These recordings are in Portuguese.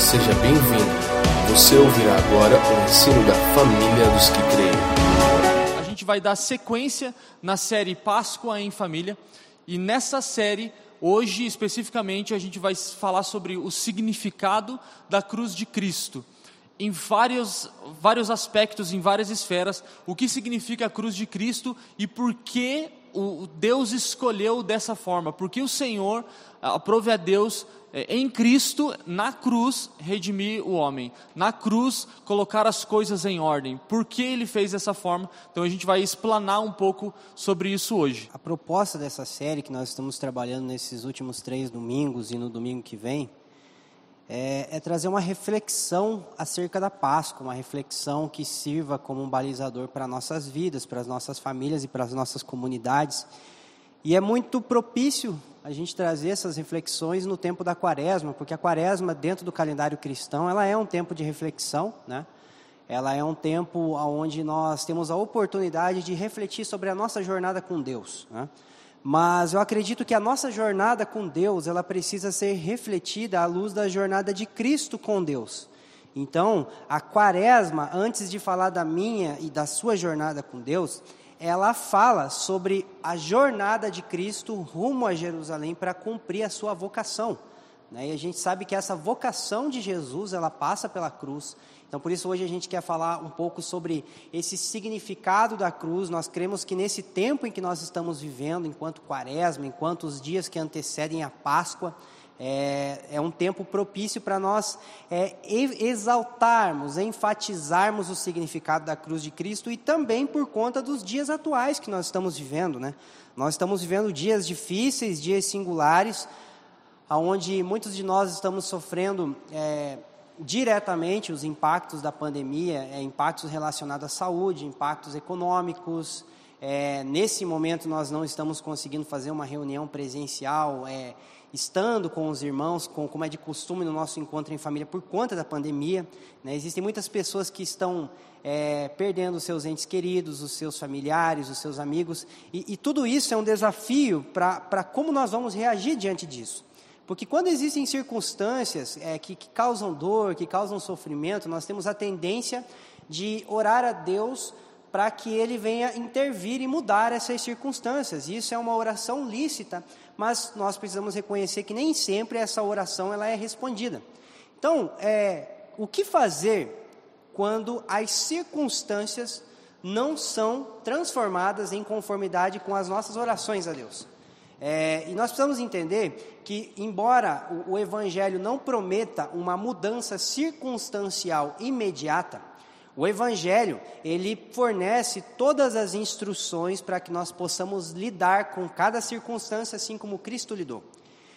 Seja bem-vindo. Você ouvirá agora o ensino da família dos que creem. A gente vai dar sequência na série Páscoa em Família. E nessa série, hoje especificamente, a gente vai falar sobre o significado da cruz de Cristo. Em vários, vários aspectos, em várias esferas, o que significa a cruz de Cristo e por que o Deus escolheu dessa forma, porque o Senhor aprove a Deus em Cristo, na cruz, redimir o homem, na cruz, colocar as coisas em ordem. Por que ele fez dessa forma? Então a gente vai explanar um pouco sobre isso hoje. A proposta dessa série que nós estamos trabalhando nesses últimos três domingos e no domingo que vem é, é trazer uma reflexão acerca da Páscoa, uma reflexão que sirva como um balizador para nossas vidas, para as nossas famílias e para as nossas comunidades. E é muito propício a gente trazer essas reflexões no tempo da quaresma, porque a quaresma, dentro do calendário cristão, ela é um tempo de reflexão, né? Ela é um tempo onde nós temos a oportunidade de refletir sobre a nossa jornada com Deus, né? Mas eu acredito que a nossa jornada com Deus, ela precisa ser refletida à luz da jornada de Cristo com Deus. Então, a quaresma, antes de falar da minha e da sua jornada com Deus, ela fala sobre a jornada de Cristo rumo a Jerusalém para cumprir a sua vocação. Né? E a gente sabe que essa vocação de Jesus, ela passa pela cruz. Então, por isso, hoje a gente quer falar um pouco sobre esse significado da cruz. Nós cremos que nesse tempo em que nós estamos vivendo, enquanto quaresma, enquanto os dias que antecedem a Páscoa, é, é um tempo propício para nós é, exaltarmos, enfatizarmos o significado da cruz de Cristo e também por conta dos dias atuais que nós estamos vivendo, né? Nós estamos vivendo dias difíceis, dias singulares, onde muitos de nós estamos sofrendo é, diretamente os impactos da pandemia, é, impactos relacionados à saúde, impactos econômicos. É, nesse momento nós não estamos conseguindo fazer uma reunião presencial. É, estando com os irmãos, com, como é de costume no nosso encontro em família, por conta da pandemia. Né? Existem muitas pessoas que estão é, perdendo os seus entes queridos, os seus familiares, os seus amigos, e, e tudo isso é um desafio para como nós vamos reagir diante disso. Porque quando existem circunstâncias é, que, que causam dor, que causam sofrimento, nós temos a tendência de orar a Deus para que Ele venha intervir e mudar essas circunstâncias. Isso é uma oração lícita, mas nós precisamos reconhecer que nem sempre essa oração ela é respondida. Então, é, o que fazer quando as circunstâncias não são transformadas em conformidade com as nossas orações a Deus? É, e nós precisamos entender que, embora o, o Evangelho não prometa uma mudança circunstancial imediata, o Evangelho, ele fornece todas as instruções para que nós possamos lidar com cada circunstância assim como Cristo lidou.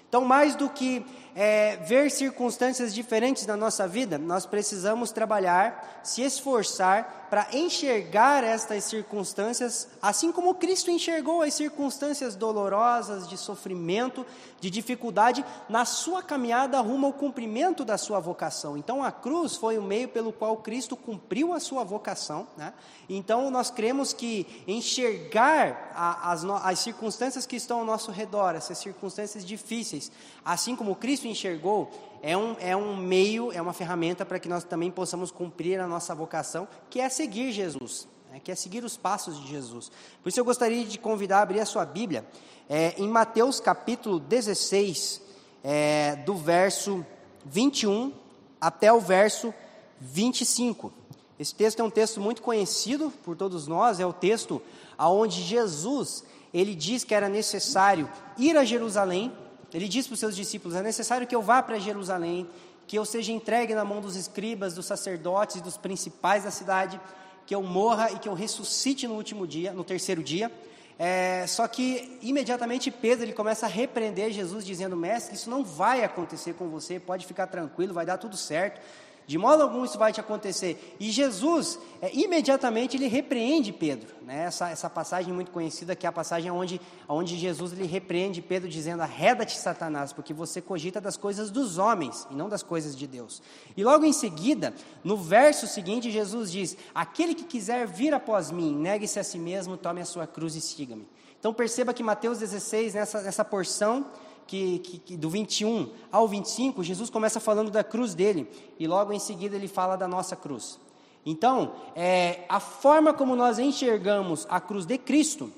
Então, mais do que é, ver circunstâncias diferentes na nossa vida, nós precisamos trabalhar, se esforçar para enxergar estas circunstâncias, assim como Cristo enxergou as circunstâncias dolorosas, de sofrimento, de dificuldade, na sua caminhada rumo ao cumprimento da sua vocação. Então, a cruz foi o meio pelo qual Cristo cumpriu a sua vocação. Né? Então, nós cremos que enxergar a, as, as circunstâncias que estão ao nosso redor, essas circunstâncias difíceis, assim como Cristo enxergou, é um, é um meio, é uma ferramenta para que nós também possamos cumprir a nossa vocação, que é seguir Jesus, né, que é seguir os passos de Jesus. Por isso eu gostaria de convidar a abrir a sua Bíblia é, em Mateus capítulo 16, é, do verso 21 até o verso 25. Esse texto é um texto muito conhecido por todos nós, é o texto aonde Jesus ele diz que era necessário ir a Jerusalém ele diz para os seus discípulos: é necessário que eu vá para Jerusalém, que eu seja entregue na mão dos escribas, dos sacerdotes dos principais da cidade, que eu morra e que eu ressuscite no último dia, no terceiro dia. É, só que imediatamente Pedro ele começa a repreender Jesus, dizendo: Mestre, isso não vai acontecer com você, pode ficar tranquilo, vai dar tudo certo. De modo algum isso vai te acontecer. E Jesus, é, imediatamente, ele repreende Pedro. Né? Essa, essa passagem muito conhecida, que é a passagem onde, onde Jesus ele repreende Pedro, dizendo: Arreda-te, Satanás, porque você cogita das coisas dos homens e não das coisas de Deus. E logo em seguida, no verso seguinte, Jesus diz: Aquele que quiser vir após mim, negue-se a si mesmo, tome a sua cruz e siga-me. Então perceba que Mateus 16, nessa, nessa porção que, que, que, do 21 ao 25, Jesus começa falando da cruz dele, e logo em seguida ele fala da nossa cruz. Então, é, a forma como nós enxergamos a cruz de Cristo,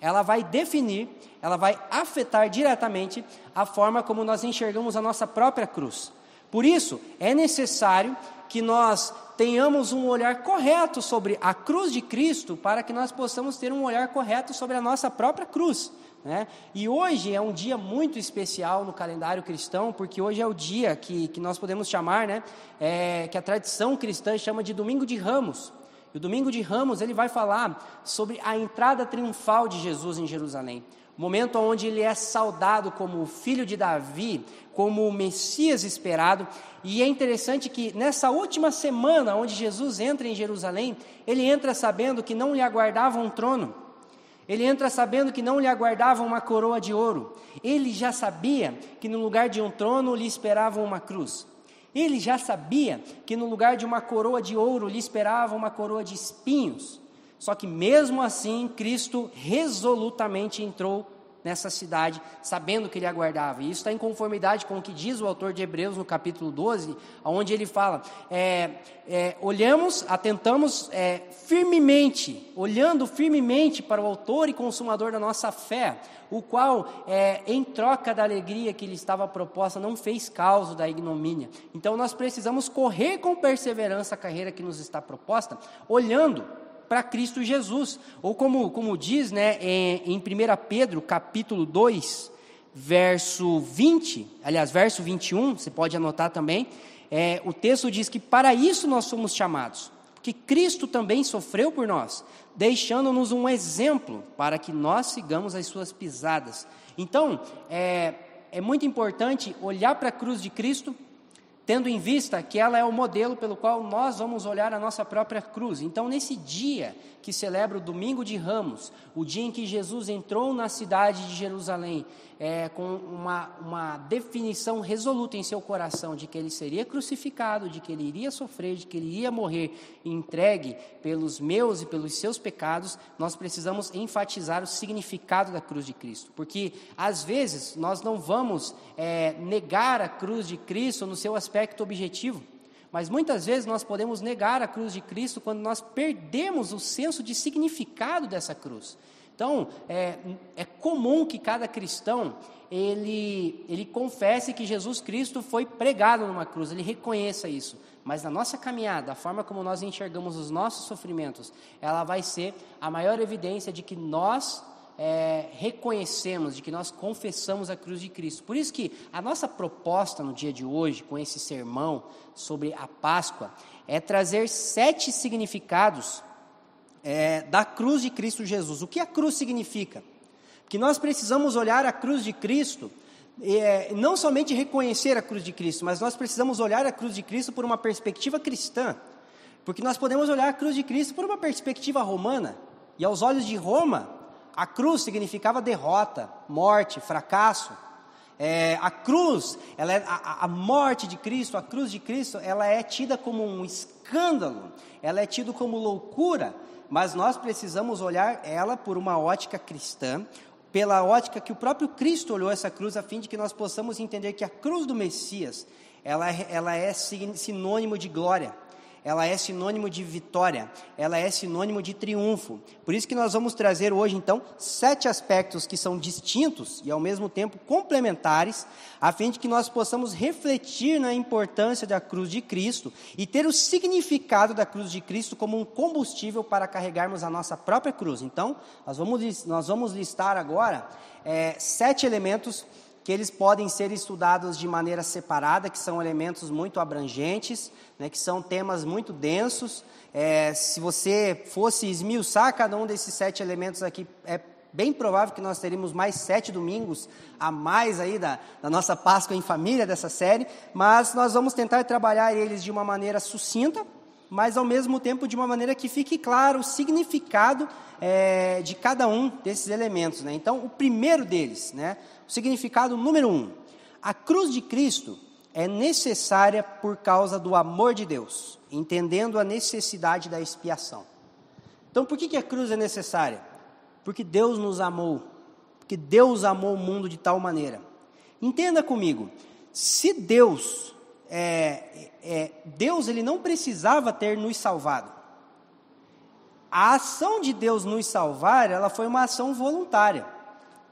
ela vai definir, ela vai afetar diretamente a forma como nós enxergamos a nossa própria cruz. Por isso, é necessário que nós tenhamos um olhar correto sobre a cruz de Cristo, para que nós possamos ter um olhar correto sobre a nossa própria cruz. Né? E hoje é um dia muito especial no calendário cristão, porque hoje é o dia que, que nós podemos chamar, né, é, que a tradição cristã chama de Domingo de Ramos. E o Domingo de Ramos ele vai falar sobre a entrada triunfal de Jesus em Jerusalém. Momento onde ele é saudado como o filho de Davi, como o Messias esperado. E é interessante que nessa última semana onde Jesus entra em Jerusalém, ele entra sabendo que não lhe aguardava um trono ele entra sabendo que não lhe aguardava uma coroa de ouro. Ele já sabia que no lugar de um trono lhe esperava uma cruz. Ele já sabia que no lugar de uma coroa de ouro lhe esperava uma coroa de espinhos. Só que mesmo assim, Cristo resolutamente entrou nessa cidade, sabendo que ele aguardava. E isso está em conformidade com o que diz o autor de Hebreus no capítulo 12, onde ele fala: é, é, olhamos, atentamos é, firmemente, olhando firmemente para o autor e consumador da nossa fé, o qual, é, em troca da alegria que lhe estava proposta, não fez causa da ignomínia. Então nós precisamos correr com perseverança a carreira que nos está proposta, olhando para Cristo Jesus. Ou como, como diz né, em, em 1 Pedro, capítulo 2, verso 20, aliás, verso 21, você pode anotar também, é, o texto diz que para isso nós somos chamados, que Cristo também sofreu por nós, deixando-nos um exemplo para que nós sigamos as suas pisadas. Então, é, é muito importante olhar para a cruz de Cristo tendo em vista que ela é o modelo pelo qual nós vamos olhar a nossa própria cruz. Então, nesse dia que celebra o Domingo de Ramos, o dia em que Jesus entrou na cidade de Jerusalém, é, com uma, uma definição resoluta em seu coração de que ele seria crucificado, de que ele iria sofrer, de que ele iria morrer entregue pelos meus e pelos seus pecados, nós precisamos enfatizar o significado da cruz de Cristo, porque às vezes nós não vamos é, negar a cruz de Cristo no seu aspecto objetivo. Mas muitas vezes nós podemos negar a cruz de Cristo quando nós perdemos o senso de significado dessa cruz. Então, é, é comum que cada cristão ele, ele confesse que Jesus Cristo foi pregado numa cruz, ele reconheça isso. Mas na nossa caminhada, a forma como nós enxergamos os nossos sofrimentos, ela vai ser a maior evidência de que nós é, reconhecemos, de que nós confessamos a cruz de Cristo. Por isso que a nossa proposta no dia de hoje, com esse sermão sobre a Páscoa, é trazer sete significados é, da cruz de Cristo Jesus. O que a cruz significa? Que nós precisamos olhar a cruz de Cristo, é, não somente reconhecer a cruz de Cristo, mas nós precisamos olhar a cruz de Cristo por uma perspectiva cristã. Porque nós podemos olhar a cruz de Cristo por uma perspectiva romana, e aos olhos de Roma, a cruz significava derrota, morte, fracasso. É, a cruz, ela é, a, a, morte de Cristo, a cruz de Cristo, ela é tida como um escândalo, ela é tida como loucura, mas nós precisamos olhar ela por uma ótica cristã, pela ótica que o próprio Cristo olhou essa cruz, a fim de que nós possamos entender que a cruz do Messias, ela, é, ela é sinônimo de glória, ela é sinônimo de vitória, ela é sinônimo de triunfo. Por isso que nós vamos trazer hoje, então, sete aspectos que são distintos e ao mesmo tempo complementares, a fim de que nós possamos refletir na importância da cruz de Cristo e ter o significado da cruz de Cristo como um combustível para carregarmos a nossa própria cruz. Então, nós vamos, nós vamos listar agora é, sete elementos que eles podem ser estudados de maneira separada, que são elementos muito abrangentes, né, que são temas muito densos. É, se você fosse esmiuçar cada um desses sete elementos aqui, é bem provável que nós teríamos mais sete domingos a mais aí da, da nossa Páscoa em família dessa série, mas nós vamos tentar trabalhar eles de uma maneira sucinta, mas ao mesmo tempo de uma maneira que fique claro o significado é, de cada um desses elementos. Né? Então, o primeiro deles, né, significado número um: a cruz de Cristo é necessária por causa do amor de Deus, entendendo a necessidade da expiação. Então, por que, que a cruz é necessária? Porque Deus nos amou, porque Deus amou o mundo de tal maneira Entenda comigo, se Deus, é, é, Deus ele não precisava ter nos salvado. A ação de Deus nos salvar, ela foi uma ação voluntária.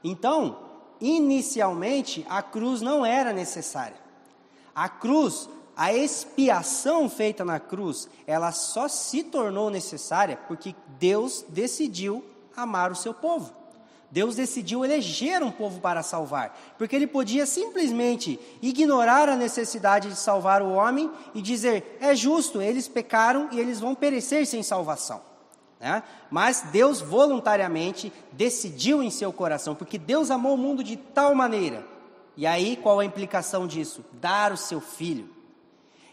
Então, inicialmente, a cruz não era necessária. A cruz, a expiação feita na cruz, ela só se tornou necessária porque Deus decidiu amar o seu povo. Deus decidiu eleger um povo para salvar, porque ele podia simplesmente ignorar a necessidade de salvar o homem e dizer: é justo, eles pecaram e eles vão perecer sem salvação. Né? Mas Deus voluntariamente decidiu em seu coração, porque Deus amou o mundo de tal maneira. E aí qual a implicação disso? Dar o seu filho.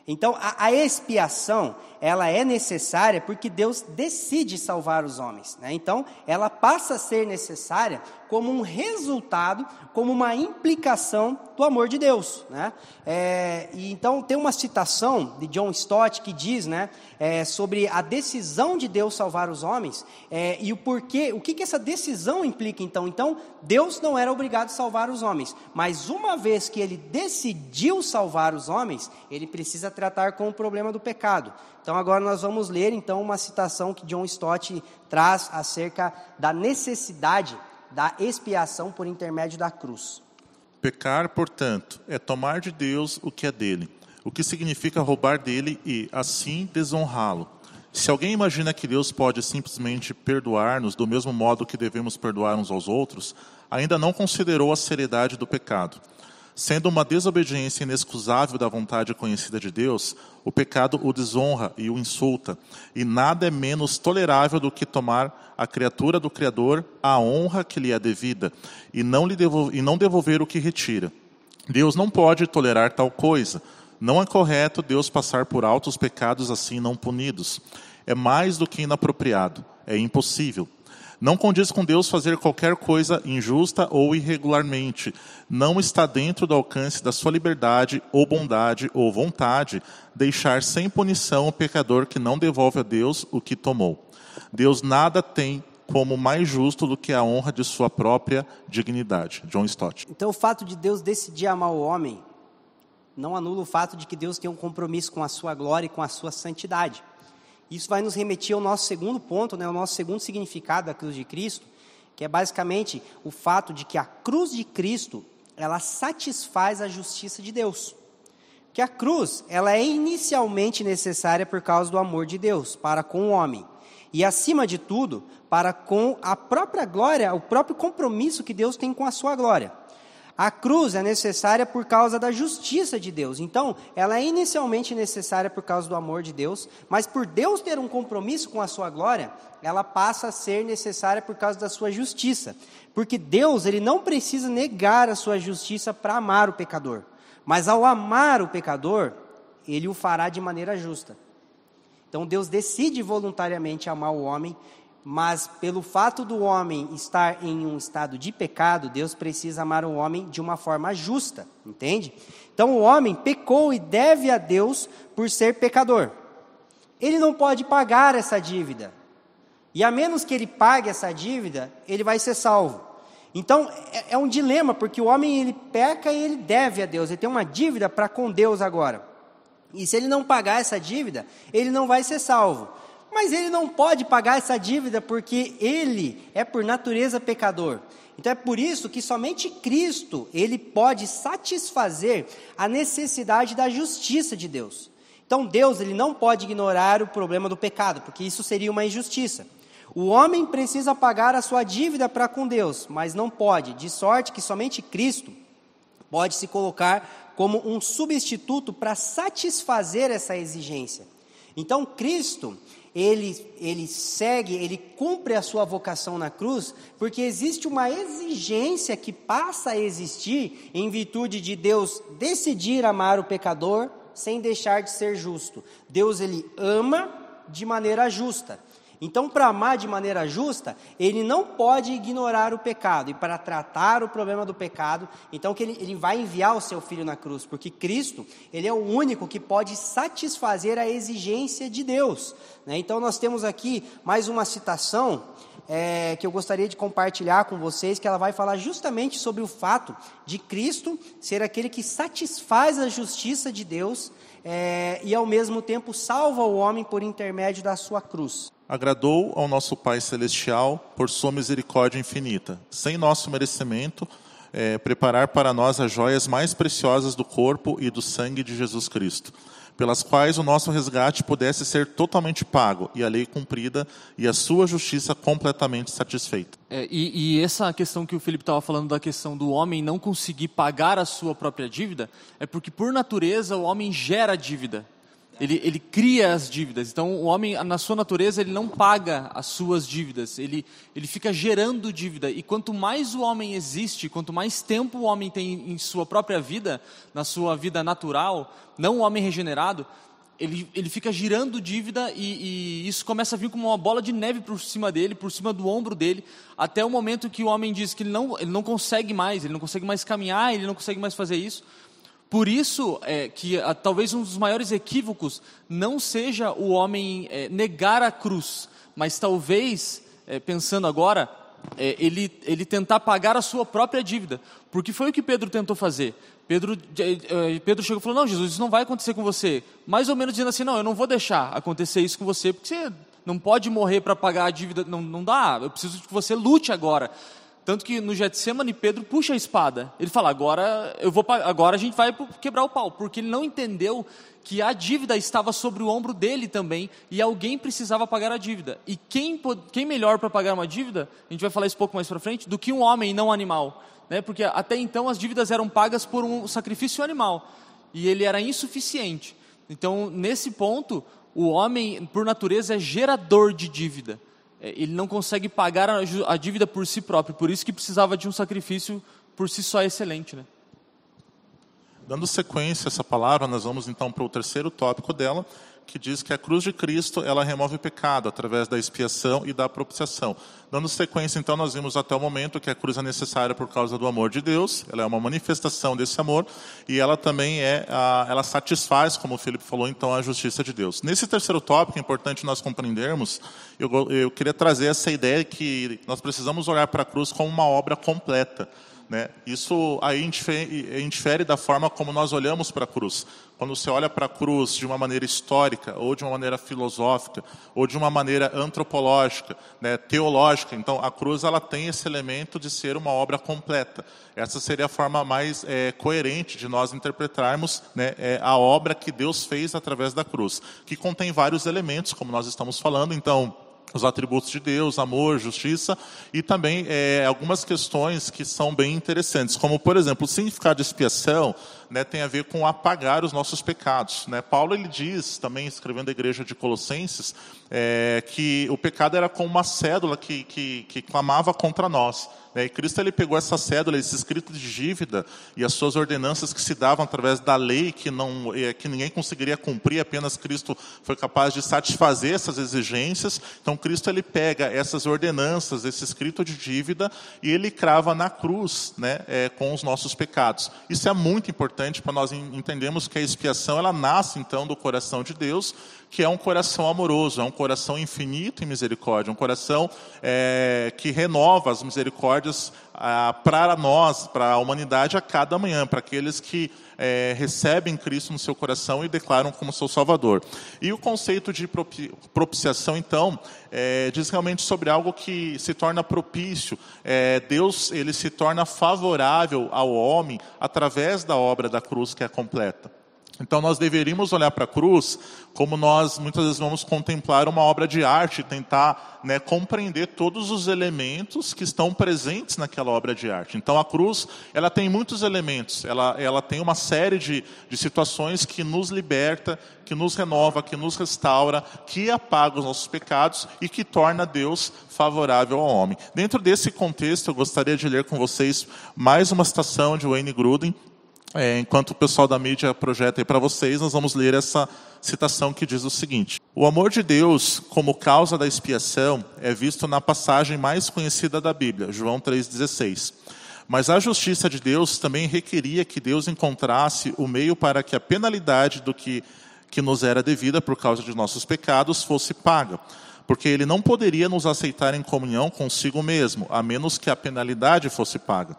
Então a, a expiação ela é necessária porque Deus decide salvar os homens. Né? Então, ela passa a ser necessária como um resultado, como uma implicação do amor de Deus. Né? É, e então, tem uma citação de John Stott que diz né, é, sobre a decisão de Deus salvar os homens é, e o porquê, o que, que essa decisão implica então. Então, Deus não era obrigado a salvar os homens, mas uma vez que ele decidiu salvar os homens, ele precisa tratar com o problema do pecado. Então agora nós vamos ler então uma citação que John Stott traz acerca da necessidade da expiação por intermédio da cruz. Pecar, portanto, é tomar de Deus o que é dele, o que significa roubar dele e assim desonrá-lo. Se alguém imagina que Deus pode simplesmente perdoar-nos do mesmo modo que devemos perdoar uns aos outros, ainda não considerou a seriedade do pecado. Sendo uma desobediência inexcusável da vontade conhecida de Deus, o pecado o desonra e o insulta, e nada é menos tolerável do que tomar a criatura do Criador a honra que lhe é devida, e não, lhe devolver, e não devolver o que retira. Deus não pode tolerar tal coisa. Não é correto Deus passar por alto os pecados assim não punidos. É mais do que inapropriado. É impossível. Não condiz com Deus fazer qualquer coisa injusta ou irregularmente. Não está dentro do alcance da sua liberdade ou bondade ou vontade deixar sem punição o pecador que não devolve a Deus o que tomou. Deus nada tem como mais justo do que a honra de sua própria dignidade. John Stott. Então, o fato de Deus decidir amar o homem não anula o fato de que Deus tem um compromisso com a sua glória e com a sua santidade. Isso vai nos remeter ao nosso segundo ponto, né, ao nosso segundo significado da cruz de Cristo, que é basicamente o fato de que a cruz de Cristo, ela satisfaz a justiça de Deus. Que a cruz, ela é inicialmente necessária por causa do amor de Deus para com o homem. E acima de tudo, para com a própria glória, o próprio compromisso que Deus tem com a sua glória. A cruz é necessária por causa da justiça de Deus. Então, ela é inicialmente necessária por causa do amor de Deus, mas por Deus ter um compromisso com a sua glória, ela passa a ser necessária por causa da sua justiça. Porque Deus, ele não precisa negar a sua justiça para amar o pecador, mas ao amar o pecador, ele o fará de maneira justa. Então Deus decide voluntariamente amar o homem mas pelo fato do homem estar em um estado de pecado, Deus precisa amar o homem de uma forma justa, entende? Então o homem pecou e deve a Deus por ser pecador. Ele não pode pagar essa dívida. E a menos que ele pague essa dívida, ele vai ser salvo. Então é, é um dilema, porque o homem ele peca e ele deve a Deus, ele tem uma dívida para com Deus agora. E se ele não pagar essa dívida, ele não vai ser salvo. Mas ele não pode pagar essa dívida porque ele é por natureza pecador. Então é por isso que somente Cristo, ele pode satisfazer a necessidade da justiça de Deus. Então Deus, ele não pode ignorar o problema do pecado, porque isso seria uma injustiça. O homem precisa pagar a sua dívida para com Deus, mas não pode, de sorte que somente Cristo pode se colocar como um substituto para satisfazer essa exigência. Então Cristo, ele, ele segue, ele cumpre a sua vocação na cruz, porque existe uma exigência que passa a existir em virtude de Deus decidir amar o pecador sem deixar de ser justo. Deus ele ama de maneira justa. Então, para amar de maneira justa, ele não pode ignorar o pecado. E para tratar o problema do pecado, então que ele, ele vai enviar o seu filho na cruz, porque Cristo, ele é o único que pode satisfazer a exigência de Deus. Né? Então, nós temos aqui mais uma citação é, que eu gostaria de compartilhar com vocês, que ela vai falar justamente sobre o fato de Cristo ser aquele que satisfaz a justiça de Deus é, e ao mesmo tempo salva o homem por intermédio da sua cruz. Agradou ao nosso Pai Celestial por sua misericórdia infinita, sem nosso merecimento, é, preparar para nós as joias mais preciosas do corpo e do sangue de Jesus Cristo pelas quais o nosso resgate pudesse ser totalmente pago e a lei cumprida e a sua justiça completamente satisfeita. É, e, e, essa questão que o Felipe estava falando da questão do homem não conseguir pagar a sua própria dívida é porque por natureza o homem gera dívida. Ele, ele cria as dívidas. Então, o homem, na sua natureza, ele não paga as suas dívidas. Ele, ele fica gerando dívida. E quanto mais o homem existe, quanto mais tempo o homem tem em sua própria vida, na sua vida natural, não o homem regenerado, ele, ele fica girando dívida e, e, isso começa a vir como uma bola de neve por cima dele, por cima do ombro dele, até o momento que o homem diz que ele não, ele não consegue mais, ele não consegue mais caminhar, ele não consegue mais fazer isso. Por isso é, que a, talvez um dos maiores equívocos não seja o homem é, negar a cruz, mas talvez, é, pensando agora, é, ele, ele tentar pagar a sua própria dívida. Porque foi o que Pedro tentou fazer. Pedro, é, é, Pedro chegou e falou: Não, Jesus, isso não vai acontecer com você. Mais ou menos dizendo assim: Não, eu não vou deixar acontecer isso com você, porque você não pode morrer para pagar a dívida. Não, não dá. Eu preciso que você lute agora. Tanto que no Getsemane Pedro puxa a espada. Ele fala: agora eu vou, agora a gente vai quebrar o pau, porque ele não entendeu que a dívida estava sobre o ombro dele também e alguém precisava pagar a dívida. E quem, quem melhor para pagar uma dívida? A gente vai falar isso pouco mais para frente do que um homem, e não um animal, né? Porque até então as dívidas eram pagas por um sacrifício animal e ele era insuficiente. Então nesse ponto o homem por natureza é gerador de dívida. É, ele não consegue pagar a dívida por si próprio, por isso que precisava de um sacrifício por si só excelente. Né? Dando sequência a essa palavra, nós vamos então para o terceiro tópico dela, que diz que a cruz de Cristo ela remove o pecado através da expiação e da propiciação. Dando sequência, então, nós vimos até o momento que a cruz é necessária por causa do amor de Deus, ela é uma manifestação desse amor e ela também é, ela satisfaz, como o Felipe falou, então, a justiça de Deus. Nesse terceiro tópico, é importante nós compreendermos, eu, eu queria trazer essa ideia que nós precisamos olhar para a cruz como uma obra completa. Né? Isso aí infere da forma como nós olhamos para a cruz. Quando você olha para a cruz de uma maneira histórica, ou de uma maneira filosófica, ou de uma maneira antropológica, né, teológica, então a cruz ela tem esse elemento de ser uma obra completa. Essa seria a forma mais é, coerente de nós interpretarmos né, é, a obra que Deus fez através da cruz, que contém vários elementos, como nós estamos falando. Então, os atributos de Deus, amor, justiça, e também é, algumas questões que são bem interessantes, como, por exemplo, o significado de expiação né, tem a ver com apagar os nossos pecados. Né? Paulo ele diz, também escrevendo a igreja de Colossenses, é, que o pecado era como uma cédula que, que, que clamava contra nós. Né? E Cristo ele pegou essa cédula, esse escrito de dívida e as suas ordenanças que se davam através da lei que não é, que ninguém conseguiria cumprir, apenas Cristo foi capaz de satisfazer essas exigências. Então Cristo ele pega essas ordenanças, esse escrito de dívida e ele crava na cruz, né, é, com os nossos pecados. Isso é muito importante para nós entendermos que a expiação ela nasce então do coração de Deus que é um coração amoroso, é um coração infinito em misericórdia, um coração é, que renova as misericórdias ah, para nós, para a humanidade a cada manhã, para aqueles que é, recebem Cristo no seu coração e declaram como seu Salvador. E o conceito de propiciação, então, é, diz realmente sobre algo que se torna propício. É, Deus ele se torna favorável ao homem através da obra da cruz que é completa. Então nós deveríamos olhar para a cruz como nós muitas vezes vamos contemplar uma obra de arte, tentar né, compreender todos os elementos que estão presentes naquela obra de arte. Então a cruz ela tem muitos elementos, ela, ela tem uma série de, de situações que nos liberta, que nos renova, que nos restaura, que apaga os nossos pecados e que torna Deus favorável ao homem. Dentro desse contexto, eu gostaria de ler com vocês mais uma citação de Wayne Gruden, é, enquanto o pessoal da mídia projeta aí para vocês, nós vamos ler essa citação que diz o seguinte: O amor de Deus, como causa da expiação, é visto na passagem mais conhecida da Bíblia, João 3,16. Mas a justiça de Deus também requeria que Deus encontrasse o meio para que a penalidade do que, que nos era devida por causa de nossos pecados fosse paga porque ele não poderia nos aceitar em comunhão consigo mesmo, a menos que a penalidade fosse paga.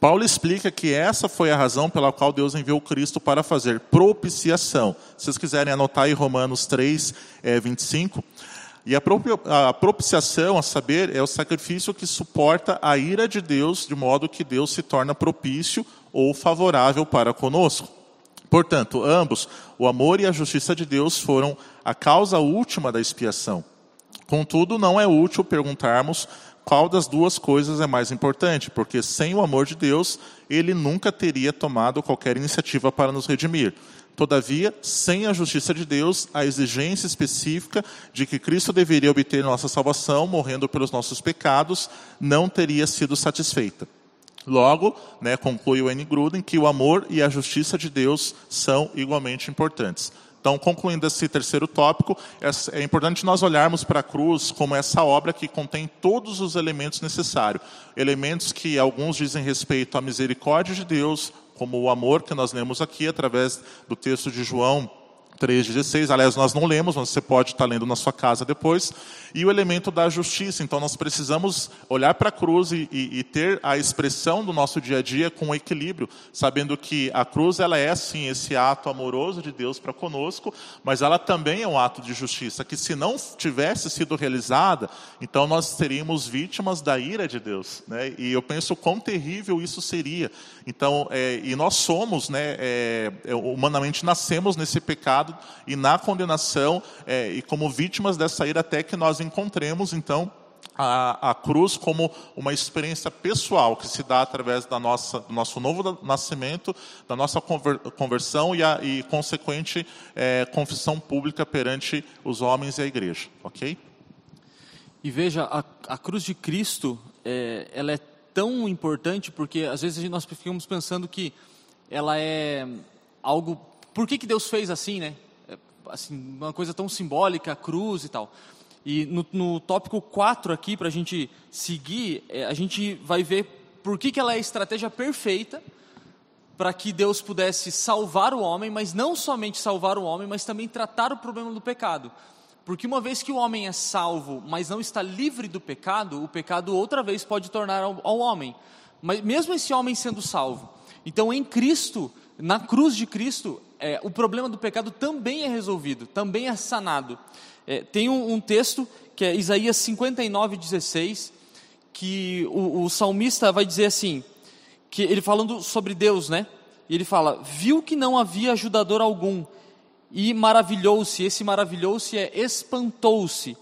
Paulo explica que essa foi a razão pela qual Deus enviou Cristo para fazer propiciação. Se vocês quiserem anotar aí Romanos 3, é, 25. E a, a propiciação, a saber, é o sacrifício que suporta a ira de Deus, de modo que Deus se torna propício ou favorável para conosco. Portanto, ambos, o amor e a justiça de Deus, foram a causa última da expiação. Contudo, não é útil perguntarmos qual das duas coisas é mais importante, porque sem o amor de Deus, ele nunca teria tomado qualquer iniciativa para nos redimir. Todavia, sem a justiça de Deus, a exigência específica de que Cristo deveria obter nossa salvação, morrendo pelos nossos pecados, não teria sido satisfeita. Logo, né, conclui o N. Gruden que o amor e a justiça de Deus são igualmente importantes. Então, concluindo esse terceiro tópico, é importante nós olharmos para a cruz como essa obra que contém todos os elementos necessários. Elementos que alguns dizem respeito à misericórdia de Deus, como o amor que nós lemos aqui através do texto de João 3,16. Aliás, nós não lemos, mas você pode estar lendo na sua casa depois. E o elemento da justiça. Então, nós precisamos olhar para a cruz e, e, e, ter a expressão do nosso dia a dia com equilíbrio, sabendo que a cruz ela é, sim, esse ato amoroso de Deus para conosco, mas ela também é um ato de justiça, que se não tivesse sido realizada, então nós seríamos vítimas da ira de Deus. Né? E eu penso quão terrível isso seria. Então, é, e nós somos, né, é, é humanamente nascemos nesse pecado e na condenação é, e como vítimas dessa ira até que nós encontremos então a, a, cruz como uma experiência pessoal que se dá através da nossa, do nosso novo nascimento, da nossa conver, conversão e, a, e consequente é, confissão pública perante os homens e a igreja, ok? E veja, a, a cruz de Cristo, é, ela é tão importante porque às vezes nós ficamos pensando que ela é algo por que, que Deus fez assim, né? É, assim, uma coisa tão simbólica, a cruz e tal. E no, no tópico 4 aqui, para a gente seguir, é, a gente vai ver por que, que ela é a estratégia perfeita para que Deus pudesse salvar o homem, mas não somente salvar o homem, mas também tratar o problema do pecado. Porque uma vez que o homem é salvo, mas não está livre do pecado, o pecado outra vez pode tornar ao, ao homem. Mas mesmo esse homem sendo salvo. Então, em Cristo, na cruz de Cristo, é, o problema do pecado também é resolvido, também é sanado. É, tem um, um, texto que é Isaías 59, 16, que o, o salmista vai dizer assim, que ele falando sobre Deus, né? E ele fala: viu que não havia ajudador algum e maravilhou-se. Esse maravilhou-se é espantou-se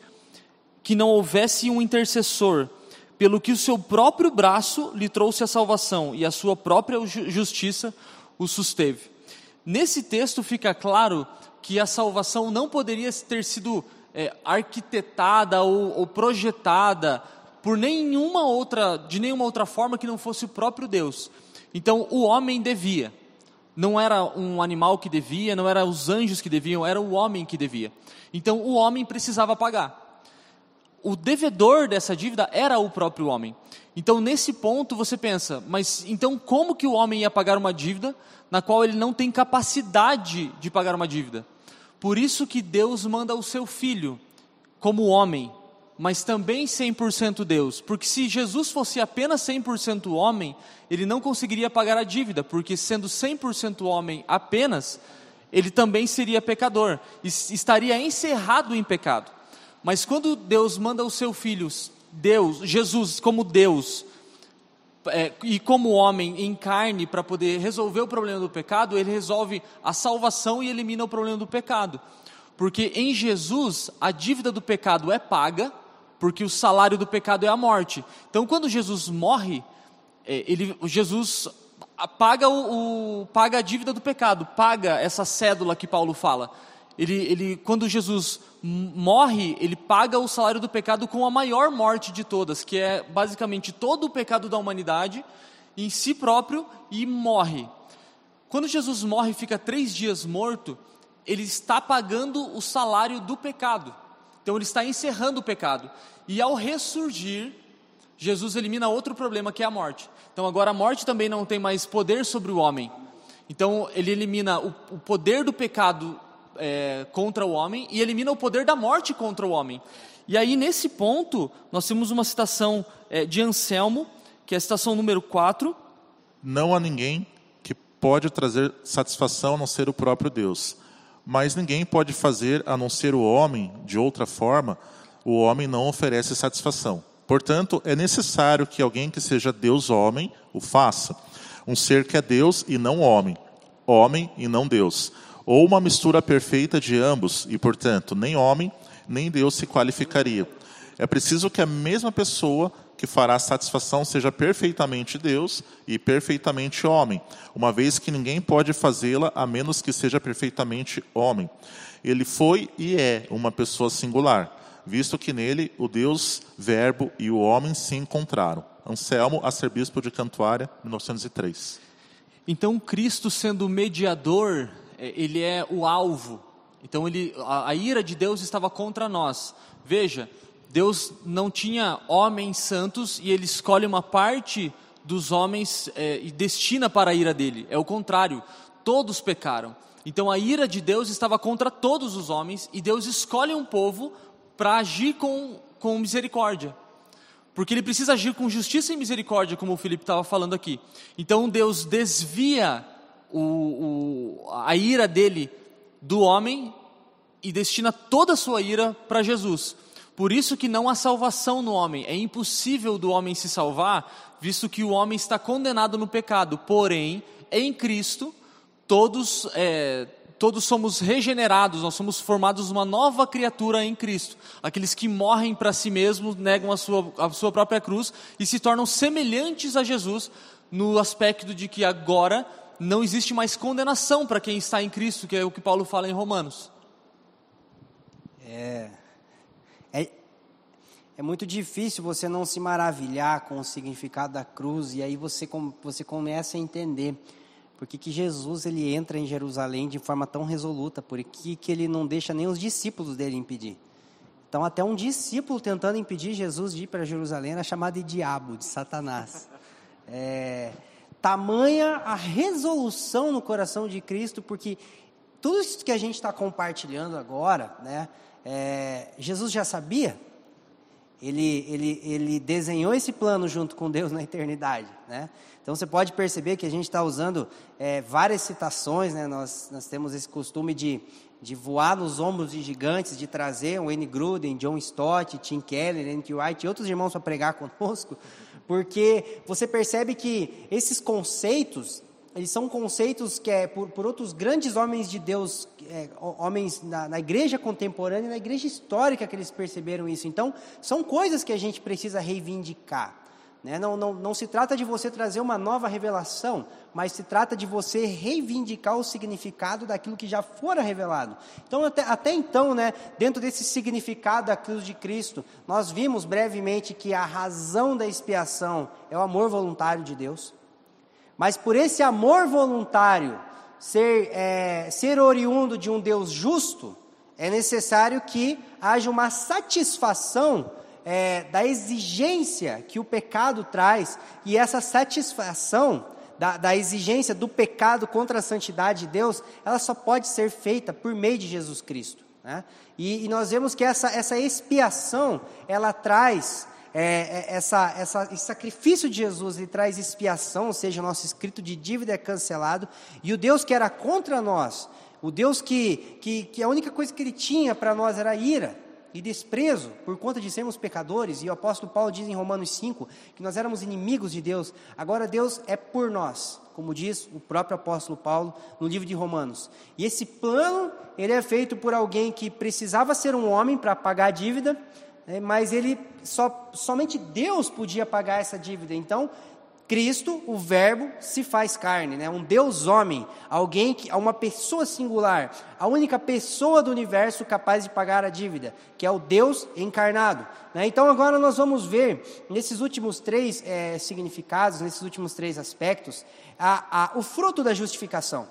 que não houvesse um intercessor, pelo que o seu próprio braço lhe trouxe a salvação e a sua própria justiça o susteve. Nesse texto fica claro que a salvação não poderia ter sido é, arquitetada ou, ou projetada por nenhuma outra, de nenhuma outra forma que não fosse o próprio Deus. Então o homem devia. Não era um animal que devia, não era os anjos que deviam, era o homem que devia. Então o homem precisava pagar. O devedor dessa dívida era o próprio homem. Então nesse ponto você pensa, mas então como que o homem ia pagar uma dívida na qual ele não tem capacidade de pagar uma dívida. Por isso que Deus manda o seu filho como homem, mas também 100% Deus, porque se Jesus fosse apenas 100% homem, ele não conseguiria pagar a dívida, porque sendo 100% homem apenas, ele também seria pecador, estaria encerrado em pecado. Mas quando Deus manda o seu filho, Deus, Jesus como Deus, é, e como homem em carne para poder resolver o problema do pecado, ele resolve a salvação e elimina o problema do pecado. Porque em Jesus a dívida do pecado é paga, porque o salário do pecado é a morte. Então quando Jesus morre, é, ele, Jesus paga, o, o, paga a dívida do pecado, paga essa cédula que Paulo fala. Ele, ele, quando Jesus morre, ele paga o salário do pecado com a maior morte de todas, que é basicamente todo o pecado da humanidade em si próprio e morre. Quando Jesus morre e fica três dias morto, ele está pagando o salário do pecado. Então ele está encerrando o pecado. E ao ressurgir, Jesus elimina outro problema que é a morte. Então agora a morte também não tem mais poder sobre o homem. Então ele elimina o, o poder do pecado é, contra o homem e elimina o poder da morte contra o homem. E aí, nesse ponto, nós temos uma citação é, de Anselmo, que é a citação número 4. Não há ninguém que pode trazer satisfação a não ser o próprio Deus. Mas ninguém pode fazer a não ser o homem de outra forma, o homem não oferece satisfação. Portanto, é necessário que alguém que seja Deus homem o faça. Um ser que é Deus e não homem, homem e não Deus. Ou uma mistura perfeita de ambos, e portanto, nem homem nem Deus se qualificaria. É preciso que a mesma pessoa que fará satisfação seja perfeitamente Deus e perfeitamente homem, uma vez que ninguém pode fazê-la a menos que seja perfeitamente homem. Ele foi e é uma pessoa singular, visto que nele o Deus, Verbo e o homem se encontraram. Anselmo, arcebispo de Cantuária, 1903. Então, Cristo sendo mediador, ele é o alvo então ele, a, a ira de Deus estava contra nós. Veja, Deus não tinha homens santos e ele escolhe uma parte dos homens é, e destina para a ira dele. É o contrário, todos pecaram. Então a ira de Deus estava contra todos os homens e Deus escolhe um povo para agir com, com misericórdia. Porque ele precisa agir com justiça e misericórdia, como o Felipe estava falando aqui. Então Deus desvia o, o, a ira dele do homem e destina toda a sua ira para Jesus. Por isso que não há salvação no homem. É impossível do homem se salvar, visto que o homem está condenado no pecado. Porém, em Cristo, todos, é, todos somos regenerados, nós somos formados uma nova criatura em Cristo. Aqueles que morrem para si mesmos, negam a sua, a sua própria cruz e se tornam semelhantes a Jesus no aspecto de que agora não existe mais condenação para quem está em Cristo, que é o que Paulo fala em Romanos. É, é, é muito difícil você não se maravilhar com o significado da cruz e aí você, você começa a entender por que, Jesus ele entra em Jerusalém de forma tão resoluta, por que, que ele não deixa nem os discípulos dele impedir. Então, até um discípulo tentando impedir Jesus de ir para Jerusalém era chamado de diabo, de Satanás. É, tamanha a resolução no coração de Cristo, porque tudo isso que a gente está compartilhando agora, né, é, Jesus já sabia, ele, ele, ele desenhou esse plano junto com Deus na eternidade, né? Então você pode perceber que a gente está usando é, várias citações, né? Nós, nós temos esse costume de, de voar nos ombros de gigantes, de trazer o Wayne Gruden, John Stott, Tim Keller, N.T. White e outros irmãos para pregar conosco, porque você percebe que esses conceitos, eles são conceitos que é por, por outros grandes homens de Deus, é, homens na, na, igreja contemporânea, na igreja histórica que eles perceberam isso. Então, são coisas que a gente precisa reivindicar. Né? Não, não, não se trata de você trazer uma nova revelação, mas se trata de você reivindicar o significado daquilo que já fora revelado. Então, até, até então, né, dentro desse significado da cruz de Cristo, nós vimos brevemente que a razão da expiação é o amor voluntário de Deus. Mas por esse amor voluntário ser, é, ser oriundo de um Deus justo, é necessário que haja uma satisfação é, da exigência que o pecado traz, e essa satisfação da, da, exigência do pecado contra a santidade de Deus, ela só pode ser feita por meio de Jesus Cristo. Né? E, e nós vemos que essa, essa expiação, ela traz é, é, essa, essa, esse sacrifício de Jesus ele traz expiação, ou seja, o nosso escrito de dívida é cancelado, e o Deus que era contra nós, o Deus que, que, que a única coisa que ele tinha para nós era ira e desprezo por conta de sermos pecadores, e o apóstolo Paulo diz em Romanos 5 que nós éramos inimigos de Deus, agora Deus é por nós, como diz o próprio apóstolo Paulo no livro de Romanos. E esse plano, ele é feito por alguém que precisava ser um homem para pagar a dívida, né, mas ele só, somente Deus podia pagar essa dívida. Então, Cristo, o Verbo, se faz carne, né? um Deus homem, alguém que, uma pessoa singular, a única pessoa do universo capaz de pagar a dívida, que é o Deus encarnado. Né? Então agora nós vamos ver nesses últimos três é, significados, nesses últimos três aspectos, a, a, o fruto da justificação.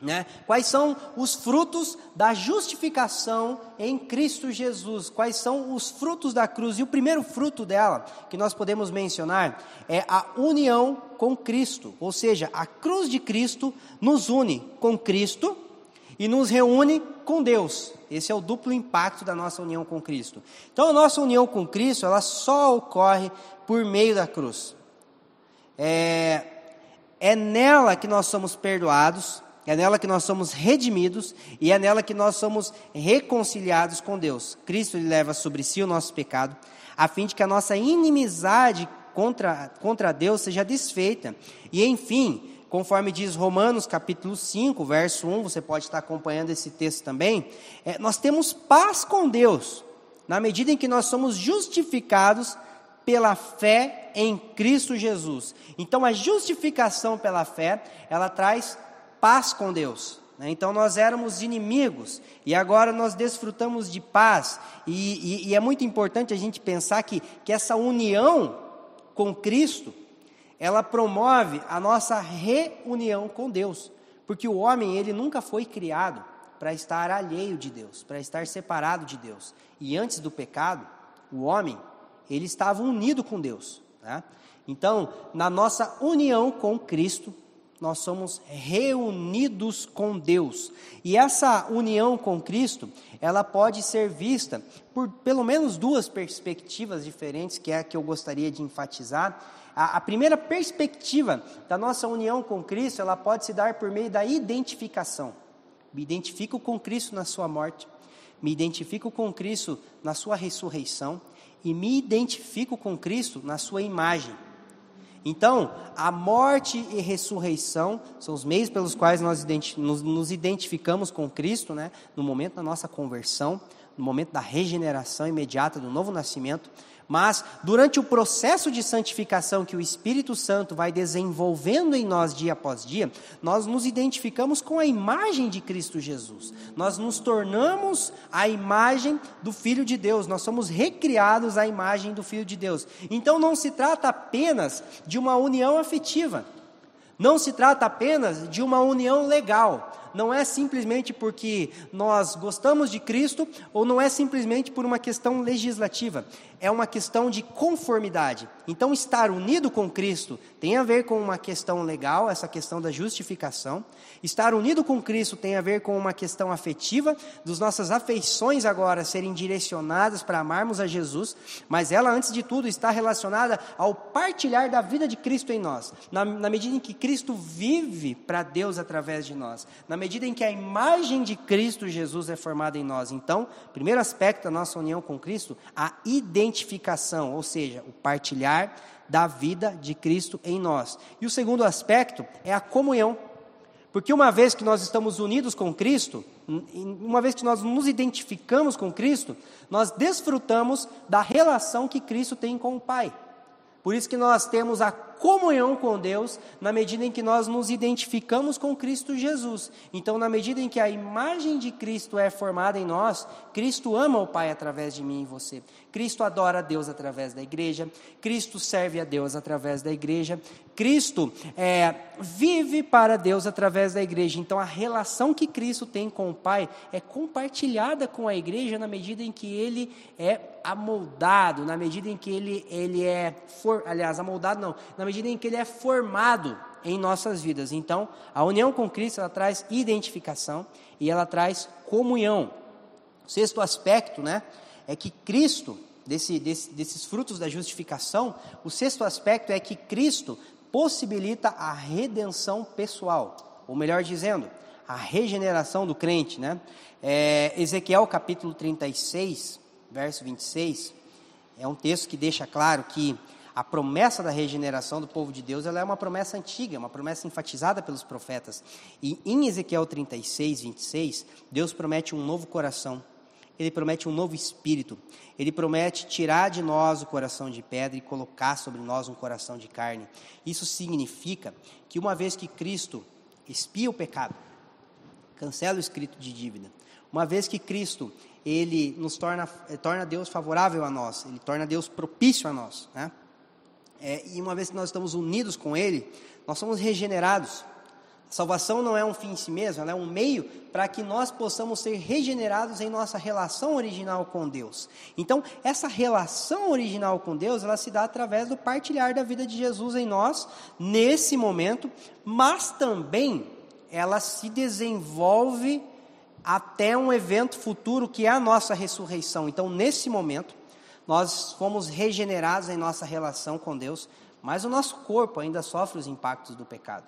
Né? Quais são os frutos da justificação em Cristo Jesus? Quais são os frutos da cruz? E o primeiro fruto dela, que nós podemos mencionar, é a união com Cristo. Ou seja, a cruz de Cristo nos une com Cristo e nos reúne com Deus. Esse é o duplo impacto da nossa união com Cristo. Então, a nossa união com Cristo, ela só ocorre por meio da cruz. É, é nela que nós somos perdoados, é nela que nós somos redimidos e é nela que nós somos reconciliados com Deus. Cristo leva sobre si o nosso pecado, a fim de que a nossa inimizade contra, contra Deus seja desfeita. E enfim, conforme diz Romanos capítulo 5, verso 1, você pode estar acompanhando esse texto também, é, nós temos paz com Deus, na medida em que nós somos justificados pela fé em Cristo Jesus. Então a justificação pela fé, ela traz paz com Deus. Né? Então nós éramos inimigos e agora nós desfrutamos de paz. E, e, e é muito importante a gente pensar que, que essa união com Cristo, ela promove a nossa reunião com Deus. Porque o homem, ele nunca foi criado para estar alheio de Deus, para estar separado de Deus. E antes do pecado, o homem, ele estava unido com Deus. Né? Então, na nossa união com Cristo, nós somos reunidos com Deus. E essa união com Cristo, ela pode ser vista por pelo menos duas perspectivas diferentes, que é a que eu gostaria de enfatizar. A, a primeira perspectiva da nossa união com Cristo, ela pode se dar por meio da identificação. Me identifico com Cristo na sua morte, me identifico com Cristo na sua ressurreição e me identifico com Cristo na sua imagem. Então, a morte e ressurreição são os meios pelos quais nós nos identificamos com Cristo, né? no momento da nossa conversão, no momento da regeneração imediata, do novo nascimento. Mas, durante o processo de santificação que o Espírito Santo vai desenvolvendo em nós dia após dia, nós nos identificamos com a imagem de Cristo Jesus. Nós nos tornamos a imagem do Filho de Deus, nós somos recriados à imagem do Filho de Deus. Então, não se trata apenas de uma união afetiva, não se trata apenas de uma união legal, não é simplesmente porque nós gostamos de Cristo ou não é simplesmente por uma questão legislativa, é uma questão de conformidade. Então, estar unido com Cristo tem a ver com uma questão legal, essa questão da justificação. Estar unido com Cristo tem a ver com uma questão afetiva, dos nossas afeições agora serem direcionadas para amarmos a Jesus, mas ela, antes de tudo, está relacionada ao partilhar da vida de Cristo em nós, na, na medida em que Cristo vive para Deus através de nós, na medida em que a imagem de Cristo Jesus é formada em nós. Então, primeiro aspecto da nossa união com Cristo, a identificação, ou seja, o partilhar da vida de Cristo em nós. E o segundo aspecto é a comunhão. Porque uma vez que nós estamos unidos com Cristo, uma vez que nós nos identificamos com Cristo, nós desfrutamos da relação que Cristo tem com o Pai. Por isso que nós temos a comunhão com Deus na medida em que nós nos identificamos com Cristo Jesus. Então, na medida em que a imagem de Cristo é formada em nós, Cristo ama o Pai através de mim e você. Cristo adora a Deus através da igreja. Cristo serve a Deus através da igreja. Cristo é, vive para Deus através da igreja. Então, a relação que Cristo tem com o Pai é compartilhada com a igreja na medida em que ele é amoldado, na medida em que ele, ele é, for, aliás, amoldado não, na medida em que ele é formado em nossas vidas. Então, a união com Cristo ela traz identificação e ela traz comunhão. O sexto aspecto, né, é que Cristo, desse, desse, desses frutos da justificação, o sexto aspecto é que Cristo possibilita a redenção pessoal, ou melhor dizendo, a regeneração do crente, né? É, Ezequiel capítulo 36, verso 26, é um texto que deixa claro que a promessa da regeneração do povo de Deus ela é uma promessa antiga, uma promessa enfatizada pelos profetas. E em Ezequiel 36, 26, Deus promete um novo coração, ele promete um novo espírito, ele promete tirar de nós o coração de pedra e colocar sobre nós um coração de carne. Isso significa que uma vez que Cristo expia o pecado, cancela o escrito de dívida, uma vez que Cristo ele nos torna, torna Deus favorável a nós, ele torna Deus propício a nós, né? É, e uma vez que nós estamos unidos com Ele, nós somos regenerados. A salvação não é um fim em si mesmo, ela é um meio para que nós possamos ser regenerados em nossa relação original com Deus. Então, essa relação original com Deus, ela se dá através do partilhar da vida de Jesus em nós, nesse momento, mas também ela se desenvolve até um evento futuro que é a nossa ressurreição. Então, nesse momento, nós fomos regenerados em nossa relação com Deus, mas o nosso corpo ainda sofre os impactos do pecado.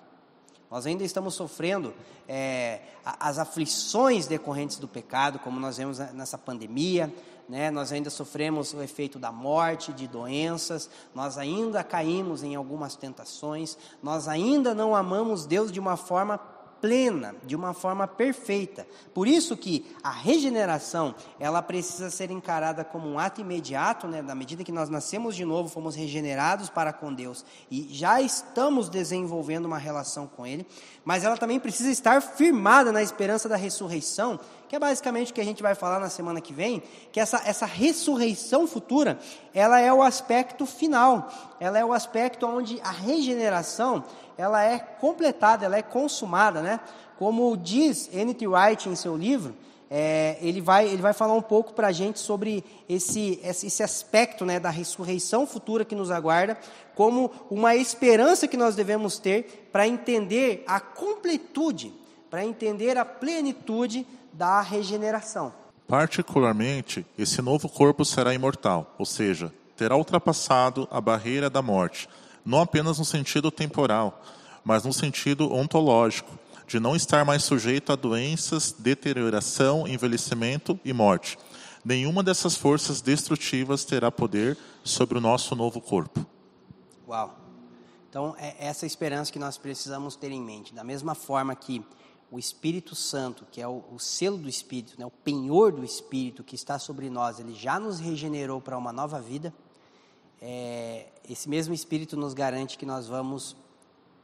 Nós ainda estamos sofrendo é, as aflições decorrentes do pecado, como nós vemos nessa pandemia, né? nós ainda sofremos o efeito da morte, de doenças, nós ainda caímos em algumas tentações, nós ainda não amamos Deus de uma forma plena, de uma forma perfeita. Por isso que a regeneração, ela precisa ser encarada como um ato imediato, né? Na medida que nós nascemos de novo, fomos regenerados para com Deus e já estamos desenvolvendo uma relação com Ele, mas ela também precisa estar firmada na esperança da ressurreição, que é basicamente o que a gente vai falar na semana que vem, que essa, essa ressurreição futura, ela é o aspecto final, ela é o aspecto onde a regeneração, ela é completada, ela é consumada, né? Como diz N.T. Wright em seu livro, é, ele, vai, ele vai falar um pouco para a gente sobre esse, esse aspecto né, da ressurreição futura que nos aguarda, como uma esperança que nós devemos ter para entender a completude, para entender a plenitude da regeneração. Particularmente, esse novo corpo será imortal, ou seja, terá ultrapassado a barreira da morte não apenas no sentido temporal, mas no sentido ontológico, de não estar mais sujeito a doenças, deterioração, envelhecimento e morte. Nenhuma dessas forças destrutivas terá poder sobre o nosso novo corpo. Uau! Então, é essa esperança que nós precisamos ter em mente. Da mesma forma que o Espírito Santo, que é o, o selo do Espírito, né, o penhor do Espírito que está sobre nós, ele já nos regenerou para uma nova vida. É, esse mesmo Espírito nos garante que nós vamos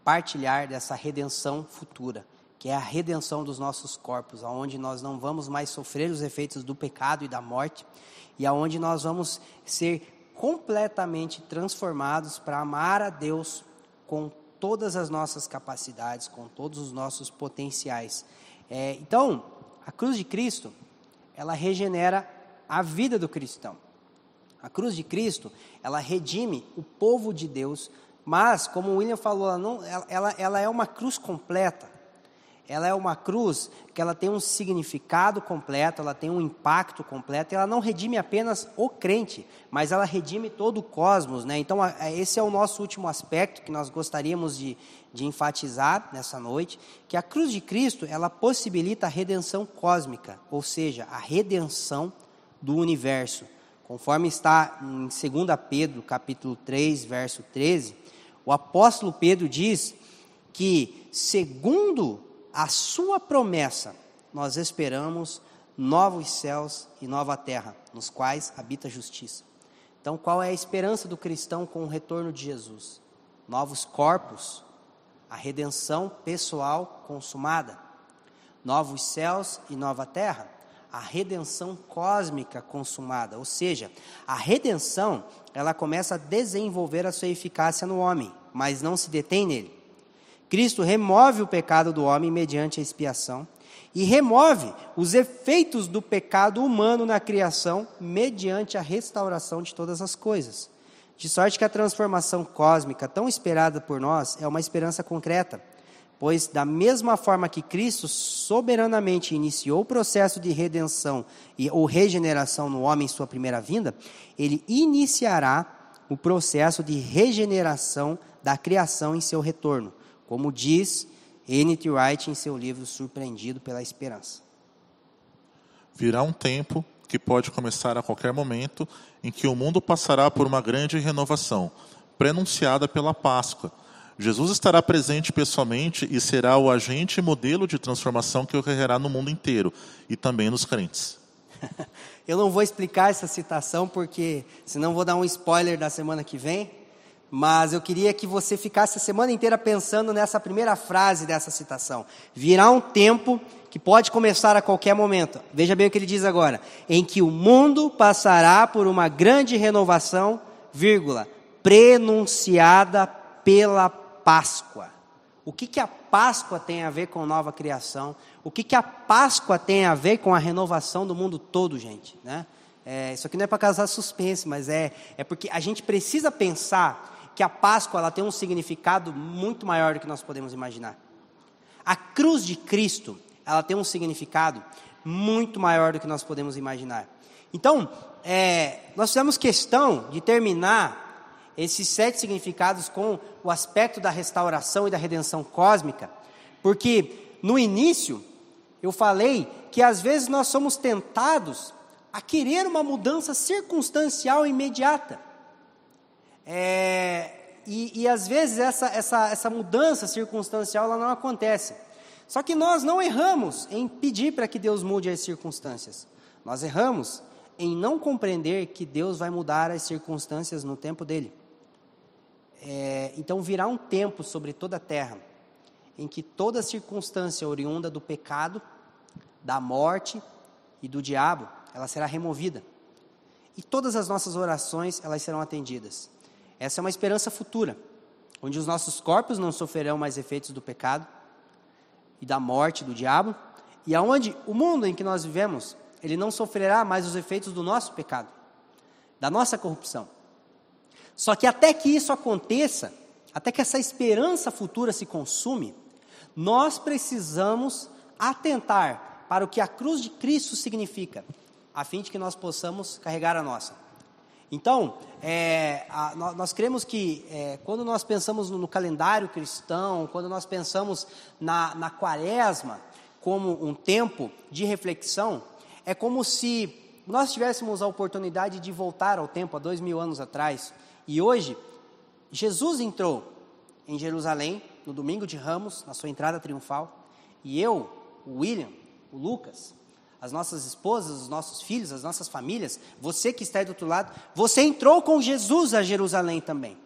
partilhar dessa redenção futura, que é a redenção dos nossos corpos, aonde nós não vamos mais sofrer os efeitos do pecado e da morte, e aonde nós vamos ser completamente transformados para amar a Deus com todas as nossas capacidades, com todos os nossos potenciais. É, então, a cruz de Cristo, ela regenera a vida do cristão. A cruz de Cristo, ela redime o povo de Deus, mas, como o William falou, ela, não, ela, ela é uma cruz completa. Ela é uma cruz que ela tem um significado completo, ela tem um impacto completo, ela não redime apenas o crente, mas ela redime todo o cosmos, né? Então, esse é o nosso último aspecto que nós gostaríamos de, de enfatizar nessa noite, que a cruz de Cristo, ela possibilita a redenção cósmica, ou seja, a redenção do universo. Conforme está em 2 Pedro, capítulo 3, verso 13, o apóstolo Pedro diz que, segundo a sua promessa, nós esperamos novos céus e nova terra, nos quais habita a justiça. Então, qual é a esperança do cristão com o retorno de Jesus? Novos corpos, a redenção pessoal consumada, novos céus e nova terra a redenção cósmica consumada, ou seja, a redenção, ela começa a desenvolver a sua eficácia no homem, mas não se detém nele. Cristo remove o pecado do homem mediante a expiação e remove os efeitos do pecado humano na criação mediante a restauração de todas as coisas. De sorte que a transformação cósmica tão esperada por nós é uma esperança concreta Pois, da mesma forma que Cristo soberanamente iniciou o processo de redenção e, ou regeneração no homem em sua primeira vinda, ele iniciará o processo de regeneração da criação em seu retorno, como diz N.T. Wright em seu livro Surpreendido pela Esperança. Virá um tempo que pode começar a qualquer momento em que o mundo passará por uma grande renovação, prenunciada pela Páscoa Jesus estará presente pessoalmente e será o agente e modelo de transformação que ocorrerá no mundo inteiro e também nos crentes. Eu não vou explicar essa citação porque senão vou dar um spoiler da semana que vem, mas eu queria que você ficasse a semana inteira pensando nessa primeira frase dessa citação. Virá um tempo que pode começar a qualquer momento. Veja bem o que ele diz agora, em que o mundo passará por uma grande renovação, vírgula, prenunciada pela Páscoa. O que, que a Páscoa tem a ver com nova criação? O que, que a Páscoa tem a ver com a renovação do mundo todo, gente? Né? É, isso aqui não é para causar suspense, mas é, é porque a gente precisa pensar que a Páscoa ela tem um significado muito maior do que nós podemos imaginar. A cruz de Cristo ela tem um significado muito maior do que nós podemos imaginar. Então, é, nós fizemos questão de terminar esses sete significados com o aspecto da restauração e da redenção cósmica, porque no início eu falei que às vezes nós somos tentados a querer uma mudança circunstancial imediata. É, e, e, às vezes essa, essa, essa mudança circunstancial ela não acontece. Só que nós não erramos em pedir para que Deus mude as circunstâncias. Nós erramos em não compreender que Deus vai mudar as circunstâncias no tempo dele. É, então virá um tempo sobre toda a terra em que toda circunstância oriunda do pecado, da morte e do diabo, ela será removida. E todas as nossas orações, elas serão atendidas. Essa é uma esperança futura, onde os nossos corpos não sofrerão mais efeitos do pecado e da morte do diabo, e aonde o mundo em que nós vivemos, ele não sofrerá mais os efeitos do nosso pecado, da nossa corrupção. Só que até que isso aconteça, até que essa esperança futura se consume, nós precisamos atentar para o que a cruz de Cristo significa, a fim de que nós possamos carregar a nossa. Então, é, a, nós cremos que é, quando nós pensamos no, calendário cristão, quando nós pensamos na, na quaresma como um tempo de reflexão, é como se nós tivéssemos a oportunidade de voltar ao tempo há dois mil anos atrás. E hoje, Jesus entrou em Jerusalém no domingo de Ramos, na sua entrada triunfal, e eu, o William, o Lucas, as nossas esposas, os nossos filhos, as nossas famílias, você que está aí do outro lado, você entrou com Jesus a Jerusalém também.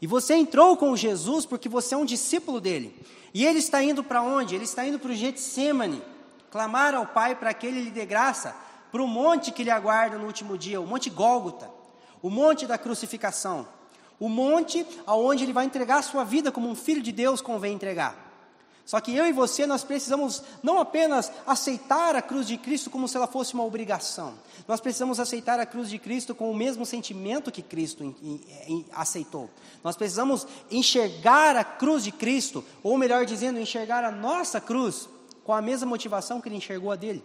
E você entrou com Jesus porque você é um discípulo dele. E ele está indo para onde? Ele está indo para o Getsemane, clamar ao Pai para que ele lhe dê graça para o monte que lhe aguarda no último dia, o Monte Gólgota o monte da crucificação, o monte aonde ele vai entregar a sua vida como um filho de Deus convém entregar. Só que eu e você nós precisamos não apenas aceitar a cruz de Cristo como se ela fosse uma obrigação. Nós precisamos aceitar a cruz de Cristo com o mesmo sentimento que Cristo aceitou. Nós precisamos enxergar a cruz de Cristo, ou melhor dizendo, enxergar a nossa cruz com a mesma motivação que ele enxergou a dele.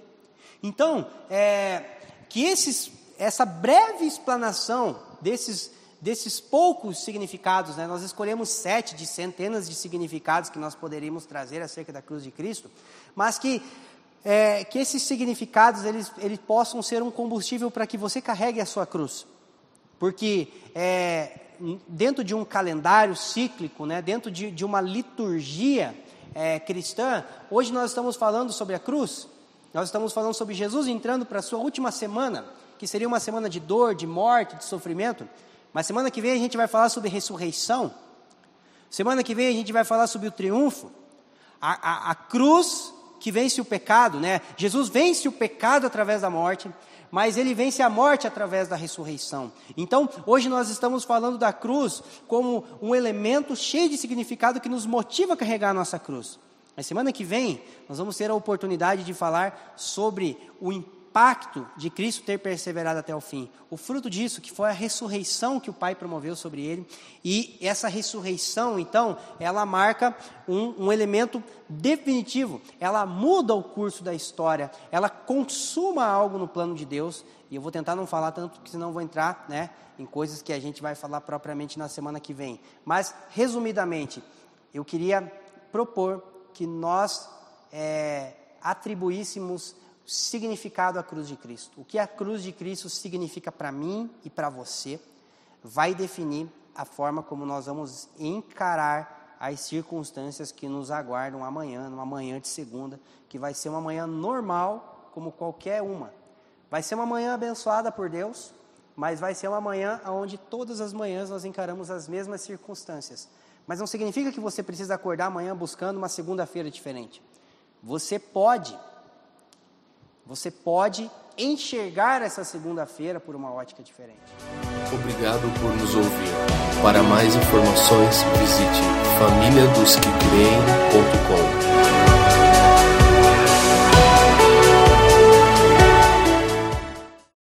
Então, é, que esses essa breve explanação desses, desses poucos significados, né? nós escolhemos sete de centenas de significados que nós poderíamos trazer acerca da cruz de Cristo, mas que, é, que esses significados eles, eles possam ser um combustível para que você carregue a sua cruz. Porque é, dentro de um calendário cíclico, né? dentro de, de uma liturgia é, cristã, hoje nós estamos falando sobre a cruz, nós estamos falando sobre Jesus entrando para a sua última semana que seria uma semana de dor, de morte, de sofrimento. Mas semana que vem a gente vai falar sobre ressurreição. Semana que vem a gente vai falar sobre o triunfo. A, a, a cruz que vence o pecado, né? Jesus vence o pecado através da morte, mas ele vence a morte através da ressurreição. Então, hoje nós estamos falando da cruz como um elemento cheio de significado que nos motiva a carregar a nossa cruz. Na semana que vem, nós vamos ter a oportunidade de falar sobre o impacto impacto de Cristo ter perseverado até o fim. O fruto disso, que foi a ressurreição que o Pai promoveu sobre ele. E essa ressurreição, então, ela marca um, um elemento definitivo. Ela muda o curso da história. Ela consuma algo no plano de Deus. E eu vou tentar não falar tanto, porque senão vou entrar né, em coisas que a gente vai falar propriamente na semana que vem. Mas, resumidamente, eu queria propor que nós é, atribuíssemos significado à cruz de Cristo. O que a cruz de Cristo significa para mim e para você vai definir a forma como nós vamos encarar as circunstâncias que nos aguardam amanhã, numa manhã de segunda, que vai ser uma manhã normal, como qualquer uma. Vai ser uma manhã abençoada por Deus, mas vai ser uma manhã onde todas as manhãs nós encaramos as mesmas circunstâncias. Mas não significa que você precisa acordar amanhã buscando uma segunda-feira diferente. Você pode você pode enxergar essa segunda-feira por uma ótica diferente. Obrigado por nos ouvir. Para mais informações, visite famíliadosquecreem.com.